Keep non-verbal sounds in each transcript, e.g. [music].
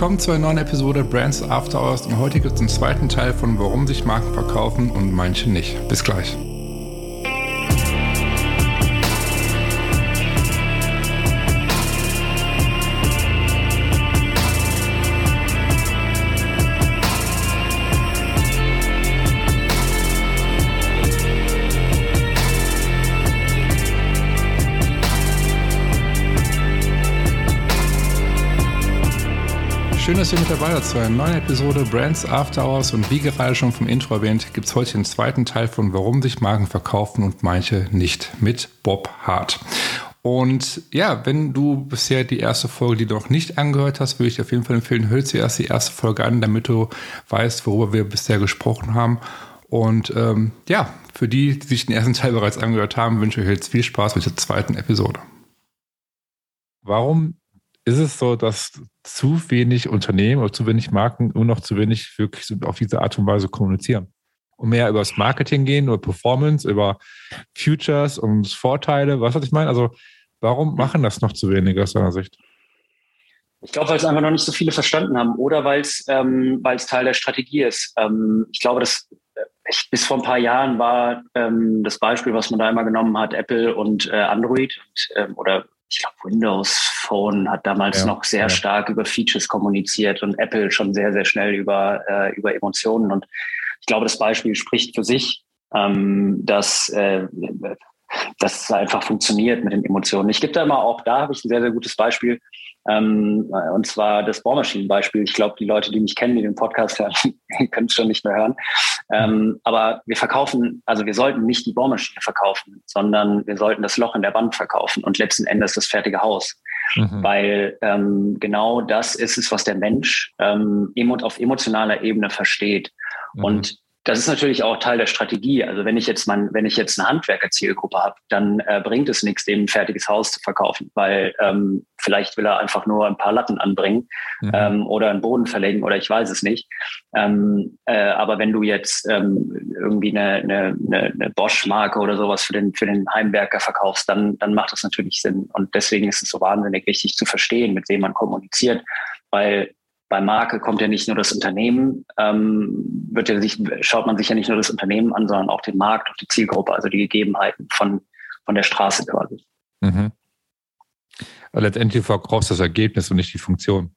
willkommen zu einer neuen Episode Brands After Hours und heute gibt es den zweiten Teil von Warum sich Marken verkaufen und manche nicht. Bis gleich. Schön, dass ihr mit dabei seid zu einer neuen Episode Brands After Hours und wie gerade schon vom Intro erwähnt, gibt es heute den zweiten Teil von Warum sich Marken verkaufen und manche nicht mit Bob Hart. Und ja, wenn du bisher die erste Folge, die du noch nicht angehört hast, würde ich dir auf jeden Fall empfehlen, hör zuerst die erste Folge an, damit du weißt, worüber wir bisher gesprochen haben. Und ähm, ja, für die, die sich den ersten Teil bereits angehört haben, wünsche ich euch jetzt viel Spaß mit der zweiten Episode. Warum ist es so, dass zu wenig Unternehmen oder zu wenig Marken nur noch zu wenig wirklich auf diese Art und Weise kommunizieren. Und mehr über das Marketing gehen, über Performance, über Futures und Vorteile. Was was ich meine? Also, warum machen das noch zu wenig aus deiner Sicht? Ich glaube, weil es einfach noch nicht so viele verstanden haben oder weil es ähm, Teil der Strategie ist. Ähm, ich glaube, dass äh, ich, bis vor ein paar Jahren war ähm, das Beispiel, was man da immer genommen hat, Apple und äh, Android und, ähm, oder ich glaube, Windows Phone hat damals ja, noch sehr ja. stark über Features kommuniziert und Apple schon sehr, sehr schnell über, äh, über Emotionen. Und ich glaube, das Beispiel spricht für sich, ähm, dass, äh, dass es einfach funktioniert mit den Emotionen. Ich gebe da immer auch, da habe ich ein sehr, sehr gutes Beispiel. Ähm, und zwar das Bohrmaschinenbeispiel. Ich glaube, die Leute, die mich kennen, die den Podcast hören, [laughs] können es schon nicht mehr hören. Ähm, aber wir verkaufen, also wir sollten nicht die Bohrmaschine verkaufen, sondern wir sollten das Loch in der Wand verkaufen und letzten Endes das fertige Haus. Mhm. Weil ähm, genau das ist es, was der Mensch ähm, auf emotionaler Ebene versteht. Mhm. Und das ist natürlich auch Teil der Strategie. Also wenn ich jetzt mein, wenn ich jetzt eine Handwerkerzielgruppe habe, dann äh, bringt es nichts, dem ein fertiges Haus zu verkaufen, weil ähm, vielleicht will er einfach nur ein paar Latten anbringen mhm. ähm, oder einen Boden verlegen oder ich weiß es nicht. Ähm, äh, aber wenn du jetzt ähm, irgendwie eine, eine, eine Bosch-Marke oder sowas für den für den Heimwerker verkaufst, dann dann macht das natürlich Sinn. Und deswegen ist es so wahnsinnig wichtig zu verstehen, mit wem man kommuniziert, weil bei Marke kommt ja nicht nur das Unternehmen, ähm, wird ja sich, schaut man sich ja nicht nur das Unternehmen an, sondern auch den Markt, auch die Zielgruppe, also die Gegebenheiten von, von der Straße quasi. Mhm. Aber letztendlich verkaufst du das Ergebnis und nicht die Funktion.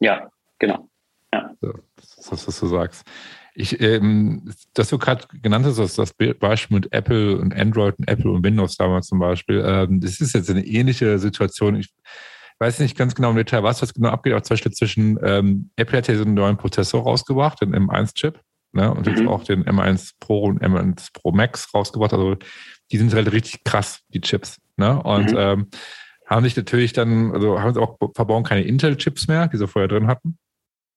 Ja, genau. Ja. So, das ist das, was du sagst. Ich, ähm, dass du gerade genannt hast, das, das Beispiel mit Apple und Android und Apple und Windows damals zum Beispiel, ähm, das ist jetzt eine ähnliche Situation. Ich, weiß nicht ganz genau im Detail, was das genau abgeht, aber zum Beispiel zwischen ähm, Apple hat ja so einen neuen Prozessor rausgebracht, den M1-Chip, ne, und jetzt mhm. auch den M1 Pro und M1 Pro Max rausgebracht. Also die sind halt richtig krass, die Chips. Ne? Und mhm. ähm, haben sich natürlich dann, also haben sie auch verbauen keine Intel-Chips mehr, die sie vorher drin hatten.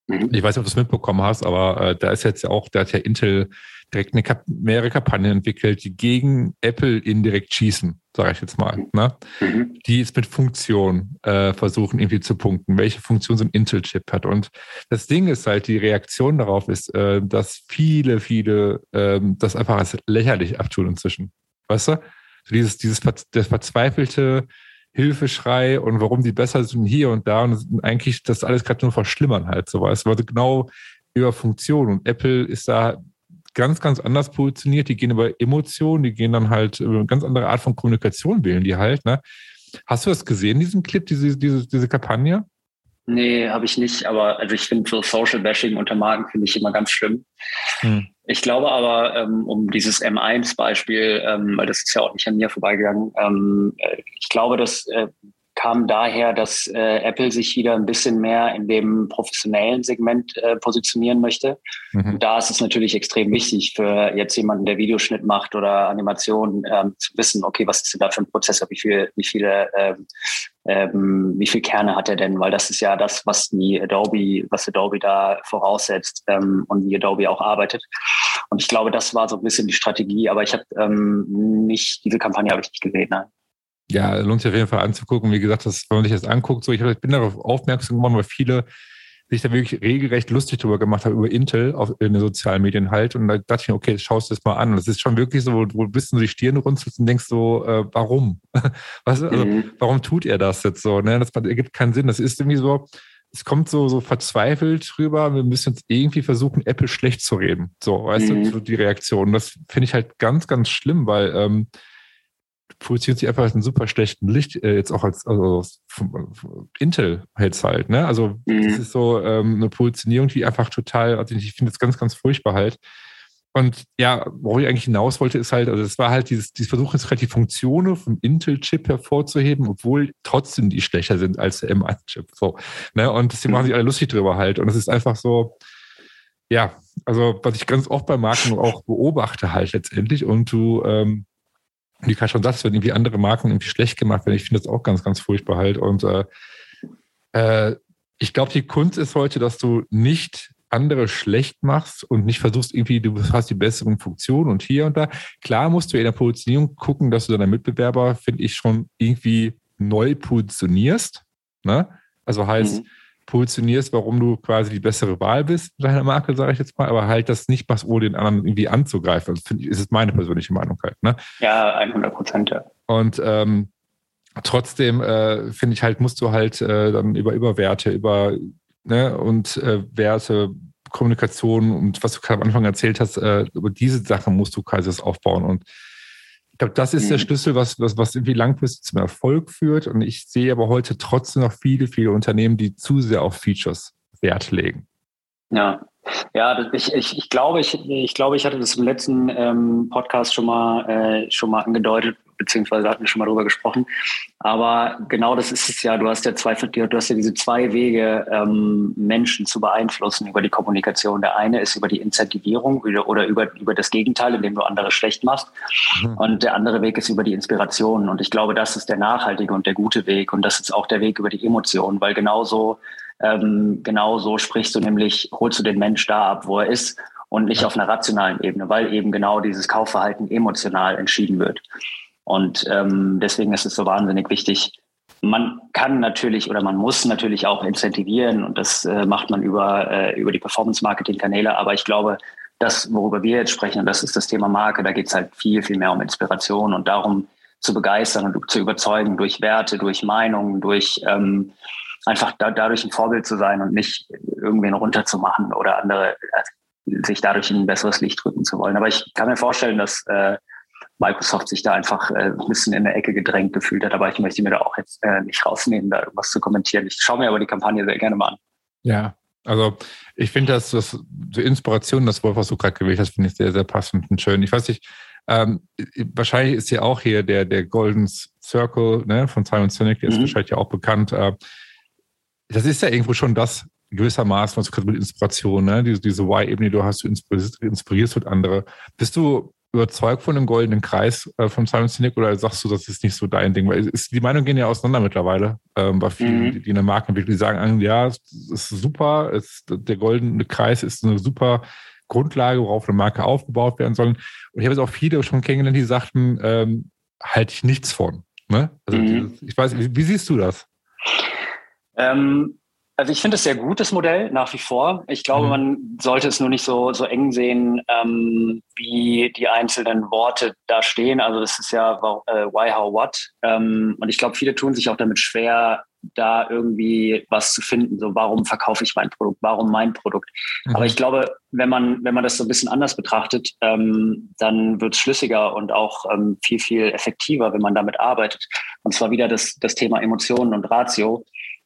Mhm. Ich weiß nicht, ob du es mitbekommen hast, aber äh, da ist jetzt ja auch, da hat ja Intel direkt eine, mehrere Kampagnen entwickelt, die gegen Apple indirekt schießen, sage ich jetzt mal. Ne? Mhm. Die es mit Funktion äh, versuchen irgendwie zu punkten, welche Funktion so ein Intel-Chip hat. Und das Ding ist halt, die Reaktion darauf ist, äh, dass viele, viele äh, das einfach als lächerlich abtun inzwischen. Weißt du? So dieses, dieses das verzweifelte Hilfeschrei und warum die besser sind hier und da und eigentlich das alles gerade nur verschlimmern halt so was. Also genau über Funktion und Apple ist da ganz, ganz anders positioniert. Die gehen über Emotionen, die gehen dann halt über eine ganz andere Art von Kommunikation wählen die halt. Ne? Hast du das gesehen, diesen Clip, diese, diese, diese Kampagne? Nee, habe ich nicht. Aber also ich finde so Social Bashing unter Marken finde ich immer ganz schlimm. Hm. Ich glaube aber, ähm, um dieses M1-Beispiel, ähm, weil das ist ja auch nicht an mir vorbeigegangen, ähm, äh, ich glaube, dass äh, kam daher, dass äh, Apple sich wieder ein bisschen mehr in dem professionellen Segment äh, positionieren möchte. Mhm. Und da ist es natürlich extrem wichtig für jetzt jemanden, der Videoschnitt macht oder Animation, ähm, zu wissen, okay, was ist denn da für ein Prozessor, wie viel, wie viele, ähm, ähm, wie viel Kerne hat er denn? Weil das ist ja das, was die Adobe, was Adobe da voraussetzt ähm, und wie Adobe auch arbeitet. Und ich glaube, das war so ein bisschen die Strategie, aber ich habe ähm, nicht, diese Kampagne habe ich nicht gesehen. Nein. Ja, lohnt sich auf jeden Fall anzugucken. Wie gesagt, das, wenn man sich das anguckt, so ich, ich bin darauf aufmerksam geworden, weil viele sich da wirklich regelrecht lustig drüber gemacht haben, über Intel auf, in den sozialen Medien halt. Und da dachte ich mir, okay, schaust du das mal an. Und das ist schon wirklich so, wo du bisschen so die Stirn runzelst und denkst so, äh, warum? [laughs] Was, also, mhm. warum tut er das jetzt so? Ne? Das ergibt keinen Sinn. Das ist irgendwie so, es kommt so, so verzweifelt rüber, wir müssen jetzt irgendwie versuchen, Apple schlecht zu reden. So, weißt mhm. du, so die Reaktion. Das finde ich halt ganz, ganz schlimm, weil ähm, produziert sich einfach ein super schlechten Licht, äh, jetzt auch als also vom Intel hält halt, ne? Also mhm. das ist so ähm, eine Positionierung, die einfach total, also ich finde es ganz, ganz furchtbar halt. Und ja, wo ich eigentlich hinaus wollte, ist halt, also es war halt dieses, dieses Versuch, jetzt halt die Funktionen vom Intel-Chip hervorzuheben, obwohl trotzdem die schlechter sind als der M1-Chip. So, ne? Und sie machen sich alle lustig drüber halt. Und es ist einfach so, ja, also was ich ganz oft bei Marken auch beobachte halt letztendlich. Und du, ähm, wie Kai schon sagt, werden irgendwie andere Marken irgendwie schlecht gemacht werden. Ich finde das auch ganz, ganz furchtbar halt. Und äh, äh, ich glaube, die Kunst ist heute, dass du nicht andere schlecht machst und nicht versuchst irgendwie, du hast die besseren Funktionen und hier und da. Klar musst du in der Positionierung gucken, dass du deine Mitbewerber, finde ich, schon irgendwie neu positionierst. Ne? Also heißt, mhm positionierst, warum du quasi die bessere Wahl bist in deiner Marke, sage ich jetzt mal, aber halt das nicht machst, ohne den anderen irgendwie anzugreifen. Also finde ich, ist meine persönliche Meinung halt. Ne? Ja, 100 Prozent, ja. Und ähm, trotzdem äh, finde ich halt, musst du halt äh, dann über, über Werte, über ne, und äh, Werte, Kommunikation und was du gerade am Anfang erzählt hast, äh, über diese Sachen musst du quasi das aufbauen und glaube, das ist mhm. der Schlüssel, was, was, was irgendwie langfristig zum Erfolg führt. Und ich sehe aber heute trotzdem noch viele, viele Unternehmen, die zu sehr auf Features Wert legen. Ja, ja, ich, ich, ich glaube, ich, ich glaube, ich hatte das im letzten ähm, Podcast schon mal, äh, schon mal angedeutet beziehungsweise hatten wir schon mal drüber gesprochen. Aber genau das ist es ja. Du hast ja zwei, du hast ja diese zwei Wege, ähm, Menschen zu beeinflussen über die Kommunikation. Der eine ist über die Incentivierung oder über, über das Gegenteil, indem du andere schlecht machst. Mhm. Und der andere Weg ist über die Inspiration. Und ich glaube, das ist der nachhaltige und der gute Weg. Und das ist auch der Weg über die Emotionen, weil genauso, ähm, genauso sprichst du nämlich, holst du den Mensch da ab, wo er ist und nicht auf einer rationalen Ebene, weil eben genau dieses Kaufverhalten emotional entschieden wird. Und ähm, deswegen ist es so wahnsinnig wichtig. Man kann natürlich oder man muss natürlich auch incentivieren und das äh, macht man über, äh, über die Performance-Marketing-Kanäle. Aber ich glaube, das, worüber wir jetzt sprechen, und das ist das Thema Marke, da geht es halt viel, viel mehr um Inspiration und darum zu begeistern und zu überzeugen durch Werte, durch Meinungen, durch ähm, einfach da, dadurch ein Vorbild zu sein und nicht irgendwen runterzumachen oder andere äh, sich dadurch in ein besseres Licht drücken zu wollen. Aber ich kann mir vorstellen, dass äh, Microsoft sich da einfach äh, ein bisschen in der Ecke gedrängt gefühlt hat. Aber ich möchte mir da auch jetzt äh, nicht rausnehmen, da irgendwas zu kommentieren. Ich schaue mir aber die Kampagne sehr gerne mal an. Ja, also ich finde, dass das die Inspiration, das Wort, was du gerade gewählt hast, finde ich sehr, sehr passend und schön. Ich weiß nicht, ähm, wahrscheinlich ist ja auch hier der, der Golden Circle ne, von Simon Sinek, der ist mhm. wahrscheinlich ja auch bekannt. Äh, das ist ja irgendwo schon das gewissermaßen, was du gerade mit Inspiration, ne? diese, diese Y-Ebene, du hast, du inspirierst, inspirierst mit andere. Bist du überzeugt von dem goldenen Kreis äh, von Simon Sinek oder sagst du, das ist nicht so dein Ding? Weil ist, die Meinungen gehen ja auseinander mittlerweile ähm, bei vielen, mhm. die, die in der Markenentwicklung sagen, ja, es ist super, es, der goldene Kreis ist eine super Grundlage, worauf eine Marke aufgebaut werden soll. Und ich habe jetzt auch viele schon kennengelernt, die sagten, ähm, halte ich nichts von. Ne? Also mhm. ich weiß, wie, wie siehst du das? Ähm, also ich finde es sehr gutes Modell nach wie vor. Ich glaube, mhm. man sollte es nur nicht so, so eng sehen, ähm, wie die einzelnen Worte da stehen. Also das ist ja äh, why, how, what. Ähm, und ich glaube, viele tun sich auch damit schwer, da irgendwie was zu finden. So, warum verkaufe ich mein Produkt? Warum mein Produkt? Mhm. Aber ich glaube, wenn man, wenn man das so ein bisschen anders betrachtet, ähm, dann wird es schlüssiger und auch ähm, viel, viel effektiver, wenn man damit arbeitet. Und zwar wieder das, das Thema Emotionen und Ratio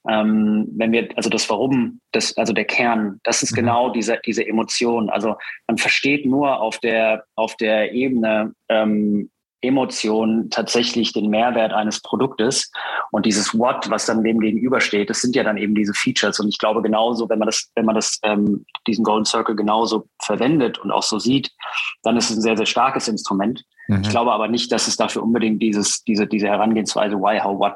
ähm, wenn wir, also das Warum, das, also der Kern, das ist mhm. genau diese, diese Emotion. Also man versteht nur auf der, auf der Ebene ähm, Emotion tatsächlich den Mehrwert eines Produktes und dieses What, was dann dem gegenübersteht, das sind ja dann eben diese Features. Und ich glaube genauso, wenn man das, wenn man das, ähm, diesen Golden Circle genauso verwendet und auch so sieht, dann ist es ein sehr, sehr starkes Instrument. Mhm. Ich glaube aber nicht, dass es dafür unbedingt dieses, diese, diese Herangehensweise Why, How, What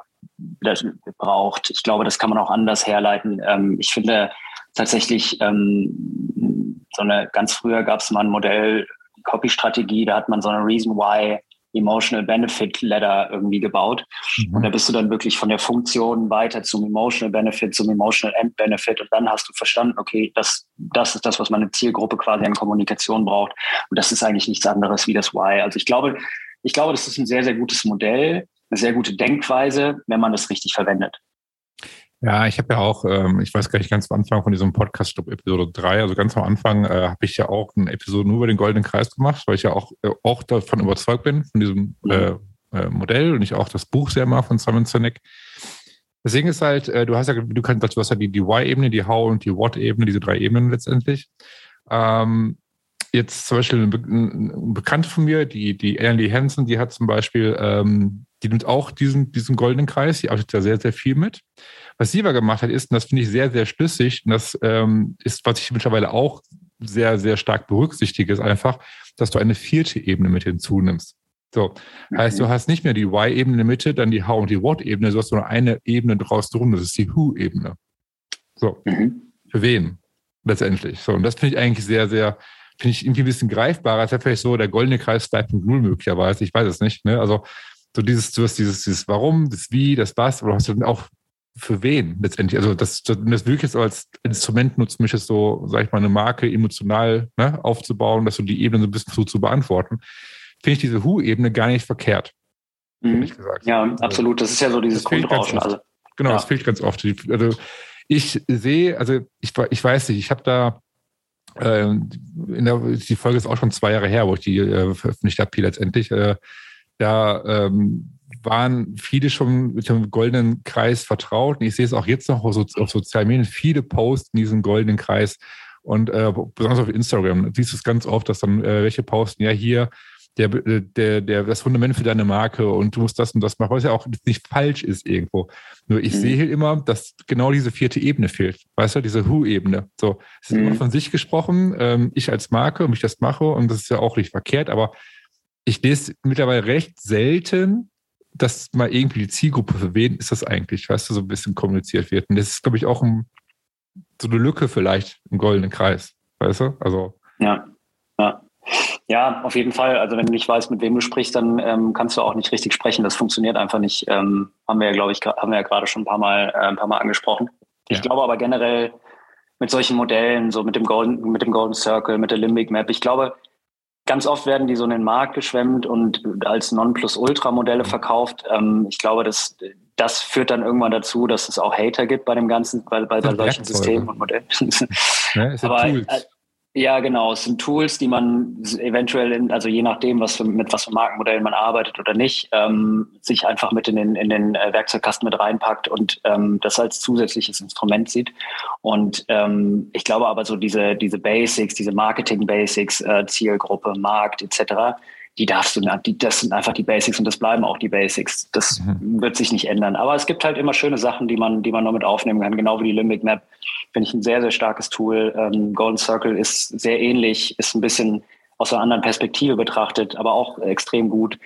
das braucht. Ich glaube, das kann man auch anders herleiten. Ähm, ich finde tatsächlich, ähm, so eine ganz früher gab es mal ein Modell, Copy-Strategie, da hat man so eine Reason Why Emotional Benefit Ladder irgendwie gebaut. Mhm. Und da bist du dann wirklich von der Funktion weiter zum Emotional Benefit, zum Emotional End Benefit. Und dann hast du verstanden, okay, das, das ist das, was meine Zielgruppe quasi an Kommunikation braucht. Und das ist eigentlich nichts anderes wie das Why. Also ich glaube, ich glaube, das ist ein sehr, sehr gutes Modell eine sehr gute Denkweise, wenn man das richtig verwendet. Ja, ich habe ja auch, ähm, ich weiß gar nicht, ganz am Anfang von diesem Podcast, Stop Episode 3, also ganz am Anfang äh, habe ich ja auch eine Episode nur über den Goldenen Kreis gemacht, weil ich ja auch, äh, auch davon überzeugt bin, von diesem äh, äh, Modell und ich auch das Buch sehr mag von Simon Sinek. Deswegen ist halt, äh, du hast ja, du kannst, du hast ja die, die Why-Ebene, die How- und die What-Ebene, diese drei Ebenen letztendlich. Ähm, jetzt zum Beispiel eine, eine Bekannte von mir, die, die Andy Hansen, die hat zum Beispiel, ähm, die nimmt auch diesen, diesen goldenen Kreis, die arbeitet da sehr, sehr viel mit. Was sie aber gemacht hat, ist, und das finde ich sehr, sehr schlüssig, und das ähm, ist, was ich mittlerweile auch sehr, sehr stark berücksichtige, ist einfach, dass du eine vierte Ebene mit hinzunimmst. So, heißt, du mhm. hast nicht mehr die Why-Ebene in der Mitte, dann die How- und die What-Ebene, du hast nur eine Ebene draus drum, das ist die Who-Ebene. So, mhm. für wen letztendlich? So, und das finde ich eigentlich sehr, sehr, finde ich irgendwie ein bisschen greifbarer. Das wäre vielleicht so der goldene Kreis 2.0 möglicherweise, ich weiß es nicht. Ne? Also, so dieses, du hast dieses, dieses Warum, das Wie, das Was, aber du hast dann auch für wen letztendlich? Also das, das, das wirklich so als Instrument nutzt, mich jetzt so, sag ich mal, eine Marke emotional ne, aufzubauen, dass du die Ebene so ein bisschen so zu beantworten, finde ich diese Who-Ebene gar nicht verkehrt. Mhm. Ja, absolut. Das ist ja so dieses Grundrauschen. Also, genau, ja. das fehlt ganz oft. Also ich sehe, also ich, ich weiß nicht, ich habe da äh, in der, die Folge ist auch schon zwei Jahre her, wo ich die äh, veröffentlicht habe, hier letztendlich. Äh, da ähm, waren viele schon mit dem goldenen Kreis vertraut. Und ich sehe es auch jetzt noch auf, auf sozialen Medien, viele Posts in diesem goldenen Kreis. Und äh, besonders auf Instagram siehst du es ganz oft, dass dann äh, welche posten, ja, hier, der, der, der, das Fundament für deine Marke und du musst das und das machen, was ja auch nicht falsch ist irgendwo. Nur ich mhm. sehe immer, dass genau diese vierte Ebene fehlt. Weißt du, diese Who-Ebene. So, es ist mhm. immer von sich gesprochen, ähm, ich als Marke und ich das mache und das ist ja auch nicht verkehrt, aber ich lese mittlerweile recht selten, dass mal irgendwie die Zielgruppe, für wen ist das eigentlich, weißt du, so ein bisschen kommuniziert wird. Und das ist, glaube ich, auch ein, so eine Lücke vielleicht im goldenen Kreis, weißt du? Also. Ja, ja. Ja, auf jeden Fall. Also wenn du nicht weißt, mit wem du sprichst, dann ähm, kannst du auch nicht richtig sprechen. Das funktioniert einfach nicht. Ähm, haben wir ja, glaube ich, haben wir ja gerade schon ein paar Mal, äh, ein paar Mal angesprochen. Ja. Ich glaube aber generell mit solchen Modellen, so mit dem Golden, mit dem Golden Circle, mit der Limbic Map, ich glaube, Ganz oft werden die so in den Markt geschwemmt und als Non-Plus-Ultra-Modelle mhm. verkauft. Ähm, ich glaube, das, das führt dann irgendwann dazu, dass es auch Hater gibt bei dem ganzen, bei, bei, bei solchen Systemen und Modellen. Ja, Aber äh, ja, genau. Es sind Tools, die man eventuell, in, also je nachdem, was für, mit was für Markenmodellen man arbeitet oder nicht, ähm, sich einfach mit in den, in den äh, Werkzeugkasten mit reinpackt und ähm, das als zusätzliches Instrument sieht. Und ähm, ich glaube aber so diese, diese Basics, diese Marketing-Basics, äh, Zielgruppe, Markt etc., die darfst du, die, das sind einfach die Basics und das bleiben auch die Basics. Das mhm. wird sich nicht ändern. Aber es gibt halt immer schöne Sachen, die man, die man noch mit aufnehmen kann, genau wie die Limbic Map. Finde ich ein sehr, sehr starkes Tool. Ähm, Golden Circle ist sehr ähnlich, ist ein bisschen aus einer anderen Perspektive betrachtet, aber auch extrem gut.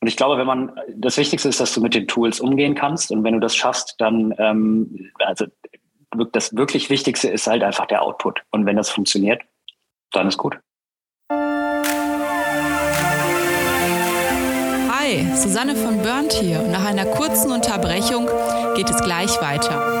Und ich glaube, wenn man, das Wichtigste ist, dass du mit den Tools umgehen kannst. Und wenn du das schaffst, dann, ähm, also das wirklich Wichtigste ist halt einfach der Output. Und wenn das funktioniert, dann ist gut. Hi, Susanne von Burnt hier nach einer kurzen Unterbrechung geht es gleich weiter.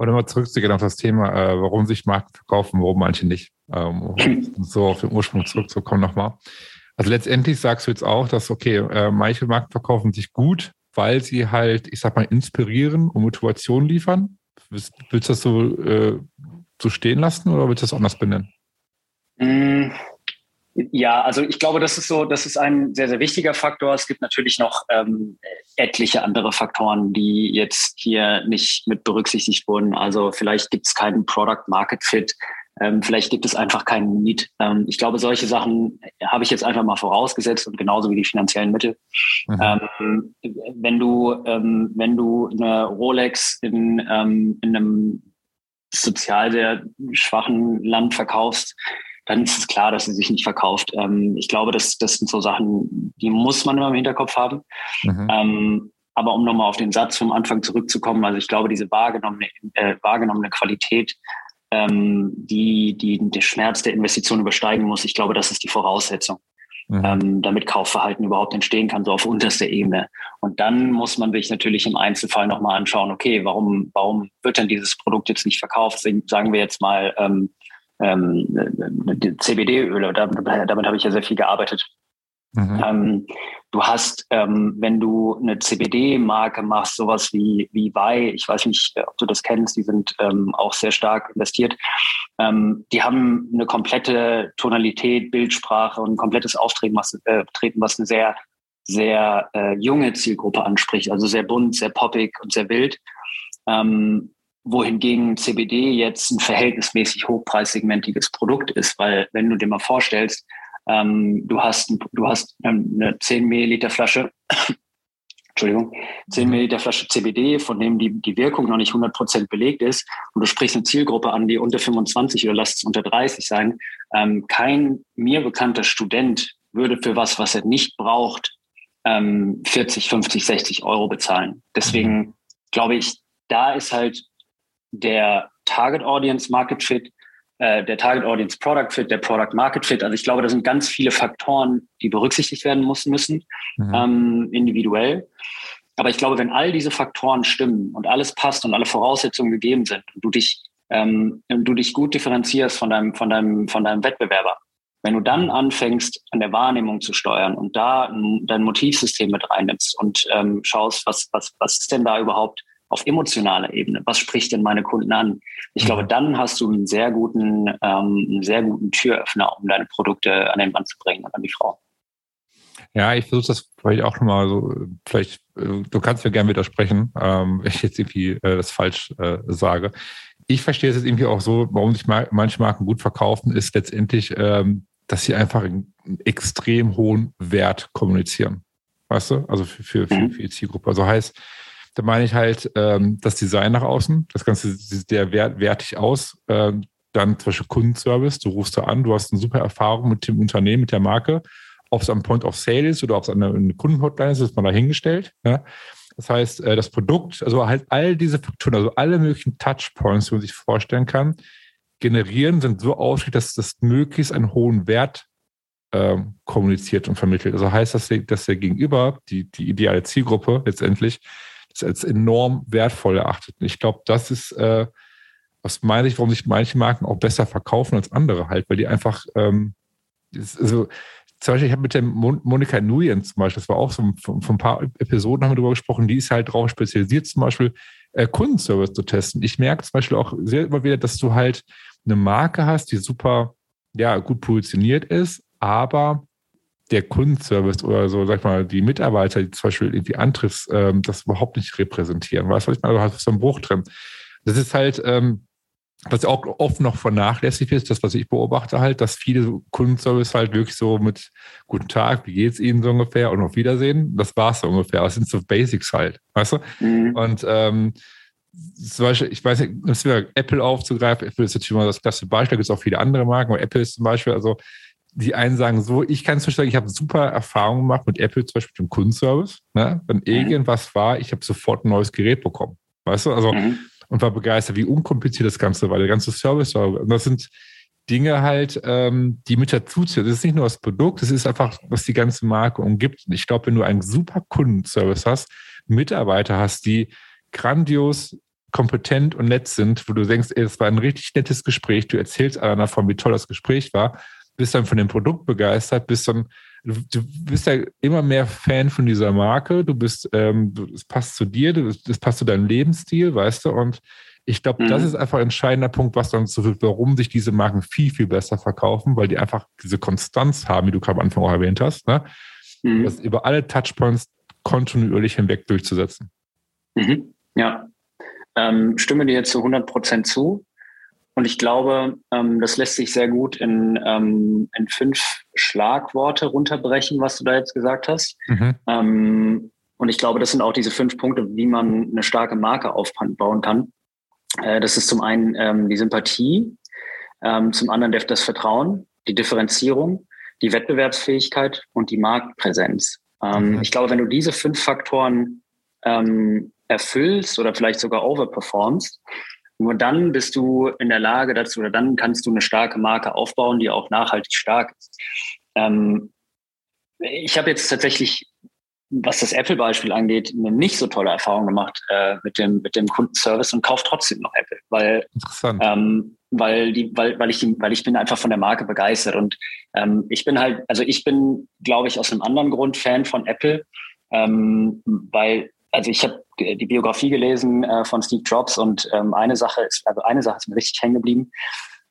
Oder mal zurückzugehen auf das Thema, äh, warum sich Marken verkaufen, warum manche nicht. Ähm, so auf den Ursprung zurückzukommen nochmal. Also letztendlich sagst du jetzt auch, dass, okay, äh, manche Marken verkaufen sich gut, weil sie halt, ich sag mal, inspirieren und Motivation liefern. Willst, willst du das so, äh, so stehen lassen oder willst du das anders benennen? Ja, also ich glaube, das ist so, das ist ein sehr, sehr wichtiger Faktor. Es gibt natürlich noch ähm, etliche andere Faktoren, die jetzt hier nicht mit berücksichtigt wurden. Also vielleicht gibt es keinen Product Market Fit. Ähm, vielleicht gibt es einfach keinen Need. Ähm, ich glaube, solche Sachen habe ich jetzt einfach mal vorausgesetzt und genauso wie die finanziellen Mittel. Mhm. Ähm, wenn du, ähm, wenn du eine Rolex in, ähm, in einem sozial sehr schwachen Land verkaufst, dann ist es klar, dass sie sich nicht verkauft. Ähm, ich glaube, das, das sind so Sachen, die muss man immer im Hinterkopf haben. Mhm. Ähm, aber um nochmal auf den Satz vom Anfang zurückzukommen, also ich glaube, diese wahrgenommene, äh, wahrgenommene Qualität, ähm, die, die den Schmerz der Investition übersteigen muss, ich glaube, das ist die Voraussetzung. Mhm. Ähm, damit Kaufverhalten überhaupt entstehen kann, so auf unterster Ebene. Und dann muss man sich natürlich im Einzelfall nochmal anschauen, okay, warum, warum wird denn dieses Produkt jetzt nicht verkauft? Sagen wir jetzt mal, ähm, ähm, CBD-Öle, damit, damit habe ich ja sehr viel gearbeitet. Mhm. Ähm, du hast, ähm, wenn du eine CBD-Marke machst, sowas wie, wie Wei, ich weiß nicht, ob du das kennst, die sind ähm, auch sehr stark investiert. Ähm, die haben eine komplette Tonalität, Bildsprache und ein komplettes Auftreten, was, äh, was eine sehr, sehr äh, junge Zielgruppe anspricht, also sehr bunt, sehr poppig und sehr wild. Wohingegen CBD jetzt ein verhältnismäßig hochpreissegmentiges Produkt ist, weil wenn du dir mal vorstellst, ähm, du hast, du hast eine 10 Milliliter Flasche, [coughs] Entschuldigung, 10 mhm. Milliliter Flasche CBD, von dem die, die Wirkung noch nicht 100 Prozent belegt ist und du sprichst eine Zielgruppe an, die unter 25 oder lass es unter 30 sein. Ähm, kein mir bekannter Student würde für was, was er nicht braucht, ähm, 40, 50, 60 Euro bezahlen. Deswegen mhm. glaube ich, da ist halt der Target Audience Market Fit, äh, der Target Audience Product Fit, der Product Market Fit. Also ich glaube, da sind ganz viele Faktoren, die berücksichtigt werden muss, müssen, mhm. ähm, individuell. Aber ich glaube, wenn all diese Faktoren stimmen und alles passt und alle Voraussetzungen gegeben sind und du dich, ähm, du dich gut differenzierst von deinem, von deinem, von deinem Wettbewerber, wenn du dann anfängst, an der Wahrnehmung zu steuern und da dein Motivsystem mit reinnimmst und ähm, schaust, was, was, was ist denn da überhaupt auf emotionaler Ebene. Was spricht denn meine Kunden an? Ich glaube, mhm. dann hast du einen sehr guten, ähm, einen sehr guten Türöffner, um deine Produkte an den Mann zu bringen und an die Frau. Ja, ich versuche das vielleicht auch nochmal so, vielleicht, äh, du kannst mir gerne widersprechen, ähm, ich jetzt irgendwie äh, das falsch äh, sage. Ich verstehe es jetzt irgendwie auch so, warum sich manche Marken gut verkaufen, ist letztendlich, ähm, dass sie einfach einen extrem hohen Wert kommunizieren. Weißt du? Also für, für, für, mhm. für die Zielgruppe. Also heißt, da meine ich halt ähm, das Design nach außen. Das Ganze sieht sehr wert, wertig aus. Ähm, dann zum Beispiel Kundenservice. Du rufst da an, du hast eine super Erfahrung mit dem Unternehmen, mit der Marke. Ob es am Point of Sale ist oder ob es eine, eine Kundenhotline ist, ist man dahingestellt. Ja? Das heißt, äh, das Produkt, also halt all diese Faktoren, also alle möglichen Touchpoints, die man sich vorstellen kann, generieren, sind so ausgelegt, dass das möglichst einen hohen Wert ähm, kommuniziert und vermittelt. Also heißt das, dass der Gegenüber, die, die ideale Zielgruppe letztendlich, das als enorm wertvoll erachtet. Und ich glaube, das ist äh, aus meiner Sicht, warum sich manche Marken auch besser verkaufen als andere halt, weil die einfach, ähm, also zum Beispiel, ich habe mit der Mon Monika Nguyen zum Beispiel, das war auch so von ein paar Episoden haben wir darüber gesprochen, die ist halt darauf spezialisiert, zum Beispiel äh, Kundenservice zu testen. Ich merke zum Beispiel auch sehr immer wieder, dass du halt eine Marke hast, die super, ja, gut positioniert ist, aber der Kundenservice oder so, sag mal, die Mitarbeiter, die zum Beispiel irgendwie antriffst, ähm, das überhaupt nicht repräsentieren. Weißt du, was ich meine? Du hast so einen Bruch drin. Das ist halt, ähm, was auch oft noch vernachlässigt ist, das, was ich beobachte halt, dass viele Kundenservice halt wirklich so mit Guten Tag, wie geht's Ihnen so ungefähr und auf Wiedersehen, das war's so ungefähr. Das sind so Basics halt, weißt du? Mhm. Und ähm, zum Beispiel, ich weiß nicht, das wieder Apple aufzugreifen, Apple ist natürlich immer das klassische Beispiel, da gibt es auch viele andere Marken, aber Apple ist zum Beispiel, also die einen sagen so, ich kann es verstehen, ich habe super Erfahrungen gemacht mit Apple, zum Beispiel mit dem Kundenservice. Ne? Wenn mhm. irgendwas war, ich habe sofort ein neues Gerät bekommen. Weißt du? Also, mhm. und war begeistert, wie unkompliziert das Ganze war, der ganze Service war. Und das sind Dinge halt, ähm, die mit dazu zählen. Das ist nicht nur das Produkt, das ist einfach, was die ganze Marke umgibt. Und ich glaube, wenn du einen super Kundenservice hast, Mitarbeiter hast, die grandios kompetent und nett sind, wo du denkst, ey, das war ein richtig nettes Gespräch, du erzählst einer davon, wie toll das Gespräch war, bist dann von dem Produkt begeistert, bist dann du, du, bist ja immer mehr Fan von dieser Marke. Du bist, ähm, es passt zu dir, es passt zu deinem Lebensstil, weißt du? Und ich glaube, mhm. das ist einfach ein entscheidender Punkt, was dann so wird, warum sich diese Marken viel, viel besser verkaufen, weil die einfach diese Konstanz haben, wie du gerade am Anfang auch erwähnt hast, ne? Mhm. Das über alle Touchpoints kontinuierlich hinweg durchzusetzen. Mhm. Ja, ähm, stimme dir zu 100 Prozent zu. Und ich glaube, ähm, das lässt sich sehr gut in, ähm, in fünf Schlagworte runterbrechen, was du da jetzt gesagt hast. Mhm. Ähm, und ich glaube, das sind auch diese fünf Punkte, wie man eine starke Marke aufbauen kann. Äh, das ist zum einen ähm, die Sympathie, ähm, zum anderen das Vertrauen, die Differenzierung, die Wettbewerbsfähigkeit und die Marktpräsenz. Ähm, mhm. Ich glaube, wenn du diese fünf Faktoren erfüllst oder vielleicht sogar overperformst, nur dann bist du in der Lage dazu, oder dann kannst du eine starke Marke aufbauen, die auch nachhaltig stark ist. Ähm, ich habe jetzt tatsächlich, was das Apple-Beispiel angeht, eine nicht so tolle Erfahrung gemacht äh, mit, dem, mit dem Kundenservice und kaufe trotzdem noch Apple, weil, ähm, weil, die, weil, weil, ich, weil ich bin einfach von der Marke begeistert und ähm, ich bin halt, also ich bin, glaube ich, aus einem anderen Grund Fan von Apple, ähm, weil also ich habe die Biografie gelesen äh, von Steve Jobs und ähm, eine Sache ist, also eine Sache ist mir richtig hängen geblieben.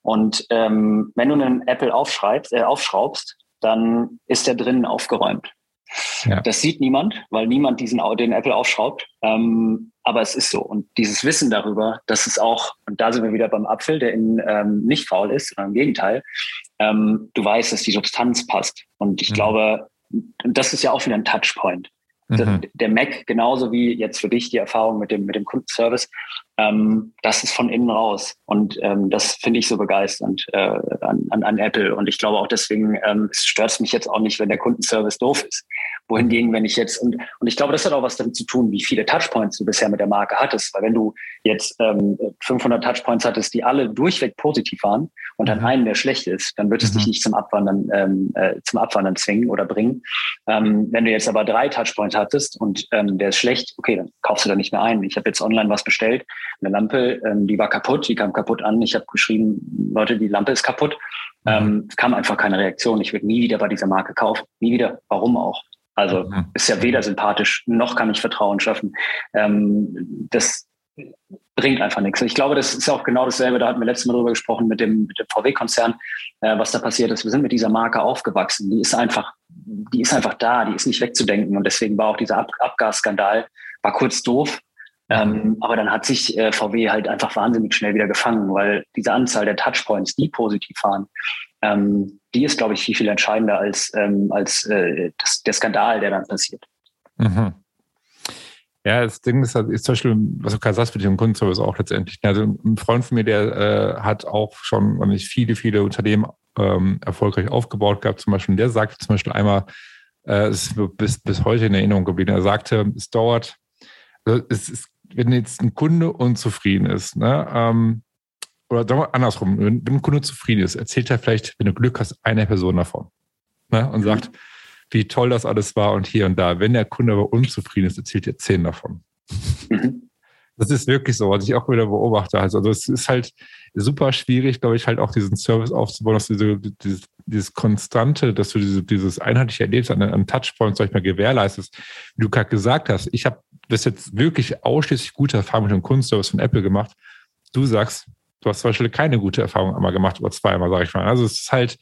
Und ähm, wenn du einen Apple aufschreibst, äh, aufschraubst, dann ist der drinnen aufgeräumt. Ja. Das sieht niemand, weil niemand diesen den Apple aufschraubt. Ähm, aber es ist so. Und dieses Wissen darüber, dass es auch, und da sind wir wieder beim Apfel, der in, ähm, nicht faul ist, sondern im Gegenteil, ähm, du weißt, dass die Substanz passt. Und ich mhm. glaube, das ist ja auch wieder ein Touchpoint. Mhm. Der Mac, genauso wie jetzt für dich die Erfahrung mit dem, mit dem Kundenservice, ähm, das ist von innen raus. Und ähm, das finde ich so begeisternd äh, an, an, an Apple. Und ich glaube auch deswegen ähm, es stört es mich jetzt auch nicht, wenn der Kundenservice doof ist. Wohingegen, wenn ich jetzt, und, und ich glaube, das hat auch was damit zu tun, wie viele Touchpoints du bisher mit der Marke hattest. Weil wenn du jetzt ähm, 500 Touchpoints hattest, die alle durchweg positiv waren und dann mhm. einen, der schlecht ist, dann wird es mhm. dich nicht zum Abwandern, ähm, äh, zum Abwandern zwingen oder bringen. Ähm, wenn du jetzt aber drei Touchpoints hattest und ähm, der ist schlecht, okay, dann kaufst du da nicht mehr ein. Ich habe jetzt online was bestellt, eine Lampe, ähm, die war kaputt, die kam kaputt an. Ich habe geschrieben, Leute, die Lampe ist kaputt. Mhm. Ähm, kam einfach keine Reaktion. Ich würde nie wieder bei dieser Marke kaufen. Nie wieder. Warum auch? Also mhm. ist ja weder sympathisch, noch kann ich Vertrauen schaffen. Ähm, das bringt einfach nichts. Ich glaube, das ist auch genau dasselbe, da hatten wir letztes Mal drüber gesprochen mit dem, dem VW-Konzern, äh, was da passiert ist. Wir sind mit dieser Marke aufgewachsen. Die ist einfach, die ist einfach da, die ist nicht wegzudenken. Und deswegen war auch dieser Ab Abgasskandal, war kurz doof, ähm, aber dann hat sich äh, VW halt einfach wahnsinnig schnell wieder gefangen, weil diese Anzahl der Touchpoints, die positiv waren, ähm, die ist, glaube ich, viel, viel entscheidender als, ähm, als äh, das, der Skandal, der dann passiert. Mhm. Ja, das Ding ist, ist zum Beispiel, was du gerade sagst, für den Kundenservice auch letztendlich. Also ein Freund von mir, der äh, hat auch schon nicht viele, viele Unternehmen ähm, erfolgreich aufgebaut gehabt. Zum Beispiel, der sagte zum Beispiel einmal, äh, es ist bis, bis heute in Erinnerung geblieben. Er sagte, es dauert, also es ist, wenn jetzt ein Kunde unzufrieden ist, ne, ähm, oder sagen wir andersrum, wenn, wenn ein Kunde zufrieden ist, erzählt er vielleicht, wenn du Glück hast, einer Person davon. Ne, und sagt, wie toll das alles war und hier und da. Wenn der Kunde aber unzufrieden ist, erzählt er zehn davon. Mhm. Das ist wirklich so, was ich auch wieder beobachte. Also, also es ist halt super schwierig, glaube ich, halt auch diesen Service aufzubauen, dass diese, dieses, dieses Konstante, dass du diese, dieses einheitliche Erlebnis an, an Touchpoints, sag ich mal, gewährleistest. Wie du gerade gesagt hast, ich habe das jetzt wirklich ausschließlich gute Erfahrungen mit dem Kundenservice von Apple gemacht. Du sagst, du hast zum Beispiel keine gute Erfahrung einmal gemacht oder zweimal, sage ich mal. Also es ist halt,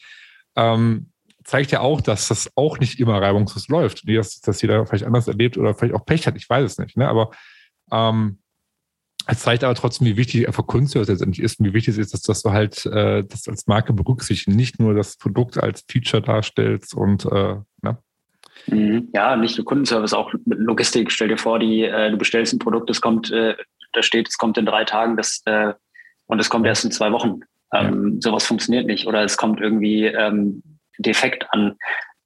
ähm, zeigt ja auch, dass das auch nicht immer reibungslos läuft. Dass, dass jeder vielleicht anders erlebt oder vielleicht auch Pech hat, ich weiß es nicht. Ne? Aber ähm, es zeigt aber trotzdem, wie wichtig einfach Kunstservice letztendlich ist und wie wichtig es ist, dass, dass du halt äh, das als Marke berücksichtigst, nicht nur das Produkt als Feature darstellst und äh, ne? Mhm. Ja, nicht nur Kundenservice, auch Logistik. Stell dir vor, die, äh, du bestellst ein Produkt, es kommt, äh, da steht, es kommt in drei Tagen, das äh, und es kommt erst in zwei Wochen. Ähm, ja. Sowas funktioniert nicht. Oder es kommt irgendwie ähm, defekt an.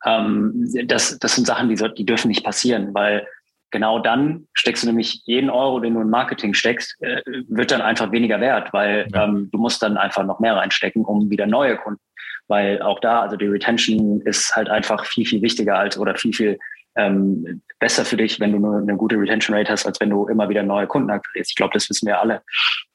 Ähm, das, das sind Sachen, die, die dürfen nicht passieren, weil genau dann steckst du nämlich jeden Euro, den du in Marketing steckst, äh, wird dann einfach weniger wert, weil ja. ähm, du musst dann einfach noch mehr reinstecken, um wieder neue Kunden. Weil auch da, also die Retention ist halt einfach viel, viel wichtiger als oder viel, viel ähm, besser für dich, wenn du nur eine gute Retention Rate hast, als wenn du immer wieder neue Kunden akquirierst. Ich glaube, das wissen wir alle.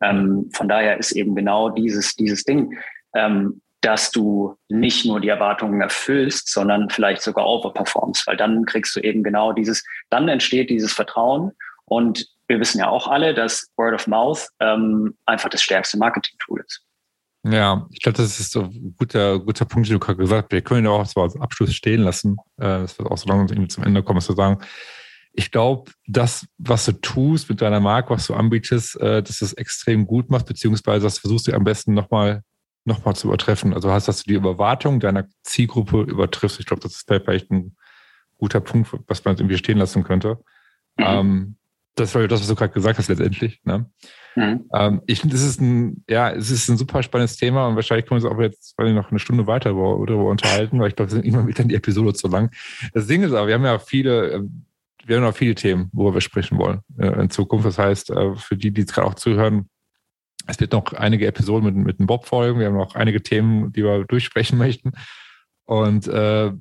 Ähm, von daher ist eben genau dieses, dieses Ding. Ähm, dass du nicht nur die Erwartungen erfüllst, sondern vielleicht sogar overperformst, weil dann kriegst du eben genau dieses, dann entsteht dieses Vertrauen und wir wissen ja auch alle, dass Word of Mouth ähm, einfach das stärkste Marketing-Tool ist. Ja, ich glaube, das ist so ein guter, guter Punkt, den du gerade gesagt hast. Wir können ja auch so als Abschluss stehen lassen. Äh, das wird auch so lange zum Ende kommen, zu sagen, ich glaube, das, was du tust mit deiner Marke, was du anbietest, äh, dass du es extrem gut machst, beziehungsweise das versuchst du am besten nochmal noch mal zu übertreffen. Also heißt, dass du die Überwartung deiner Zielgruppe übertriffst. Ich glaube, das ist vielleicht ein guter Punkt, was man irgendwie stehen lassen könnte. Mhm. Ähm, das war das, was du gerade gesagt hast, letztendlich. Ne? Mhm. Ähm, ich finde, es ist ein, ja, es ist ein super spannendes Thema und wahrscheinlich können wir uns auch jetzt weil noch eine Stunde weiter darüber unterhalten, weil ich glaube, wir sind [laughs] immer wieder in die Episode zu lang. Das Ding ist aber, wir haben ja viele, ähm, wir haben noch viele Themen, worüber wir sprechen wollen äh, in Zukunft. Das heißt, äh, für die, die jetzt gerade auch zuhören, es wird noch einige Episoden mit, mit dem Bob folgen. Wir haben noch einige Themen, die wir durchsprechen [laughs] möchten. Und äh,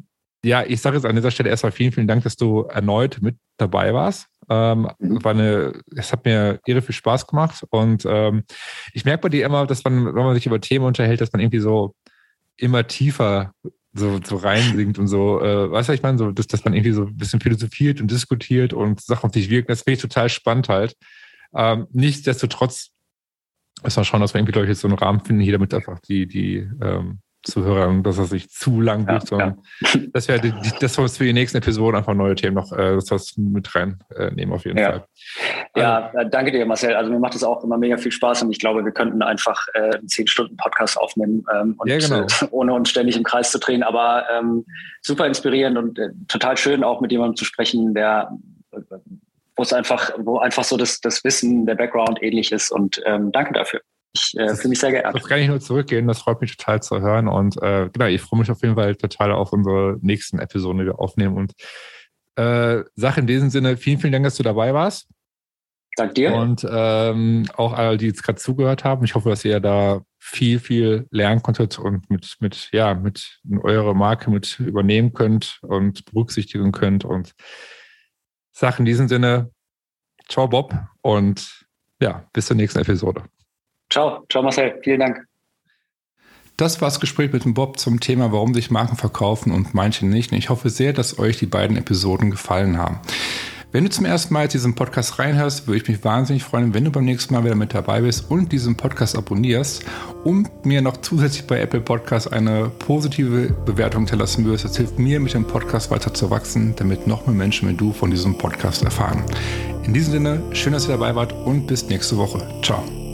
ja, ich sage jetzt an dieser Stelle erstmal vielen, vielen Dank, dass du erneut mit dabei warst. Ähm, mhm. war eine, es hat mir irre viel Spaß gemacht und ähm, ich merke bei dir immer, dass man, wenn man sich über Themen unterhält, dass man irgendwie so immer tiefer so, so reinsinkt und so, äh, weißt du, ich meine, so, dass, dass man irgendwie so ein bisschen philosophiert und diskutiert und Sachen auf dich wirken. Das finde ich total spannend halt. Ähm, nichtsdestotrotz müssen wir schauen, dass wir irgendwie, glaube ich, jetzt so einen Rahmen finden, hier damit einfach die, die ähm, Zuhörern, dass er sich zu lang wird, ja, sondern ja. [laughs] das wäre das, was für die nächsten Episoden einfach neue Themen noch äh, das mit reinnehmen äh, auf jeden ja. Fall. Ja, also, danke dir, Marcel. Also mir macht es auch immer mega viel Spaß und ich glaube, wir könnten einfach äh, einen zehn Stunden Podcast aufnehmen ähm, und ja, genau. äh, [laughs] ohne uns ständig im Kreis zu drehen. Aber ähm, super inspirierend und äh, total schön, auch mit jemandem zu sprechen, der wo es einfach, wo einfach so das, das Wissen, der Background ähnlich ist. Und ähm, danke dafür. Ich äh, fühle mich sehr geehrt. Das kann ich nur zurückgehen. Das freut mich total zu hören. Und äh, genau, ich freue mich auf jeden Fall total auf unsere nächsten Episoden, die wir aufnehmen. Und äh, Sache in diesem Sinne, vielen, vielen Dank, dass du dabei warst. Dank dir. Und ähm, auch alle, die jetzt gerade zugehört haben. Ich hoffe, dass ihr da viel, viel lernen konntet und mit, mit, ja, mit eure Marke mit übernehmen könnt und berücksichtigen könnt. Und Sache in diesem Sinne, ciao Bob und ja, bis zur nächsten Episode. Ciao, ciao Marcel, vielen Dank. Das war das Gespräch mit dem Bob zum Thema, warum sich Marken verkaufen und manche nicht. Und ich hoffe sehr, dass euch die beiden Episoden gefallen haben. Wenn du zum ersten Mal diesen Podcast reinhörst, würde ich mich wahnsinnig freuen, wenn du beim nächsten Mal wieder mit dabei bist und diesen Podcast abonnierst und mir noch zusätzlich bei Apple Podcast eine positive Bewertung hinterlassen würdest. Das hilft mir, mit dem Podcast weiter zu wachsen, damit noch mehr Menschen wie du von diesem Podcast erfahren. In diesem Sinne, schön, dass ihr dabei wart und bis nächste Woche. Ciao.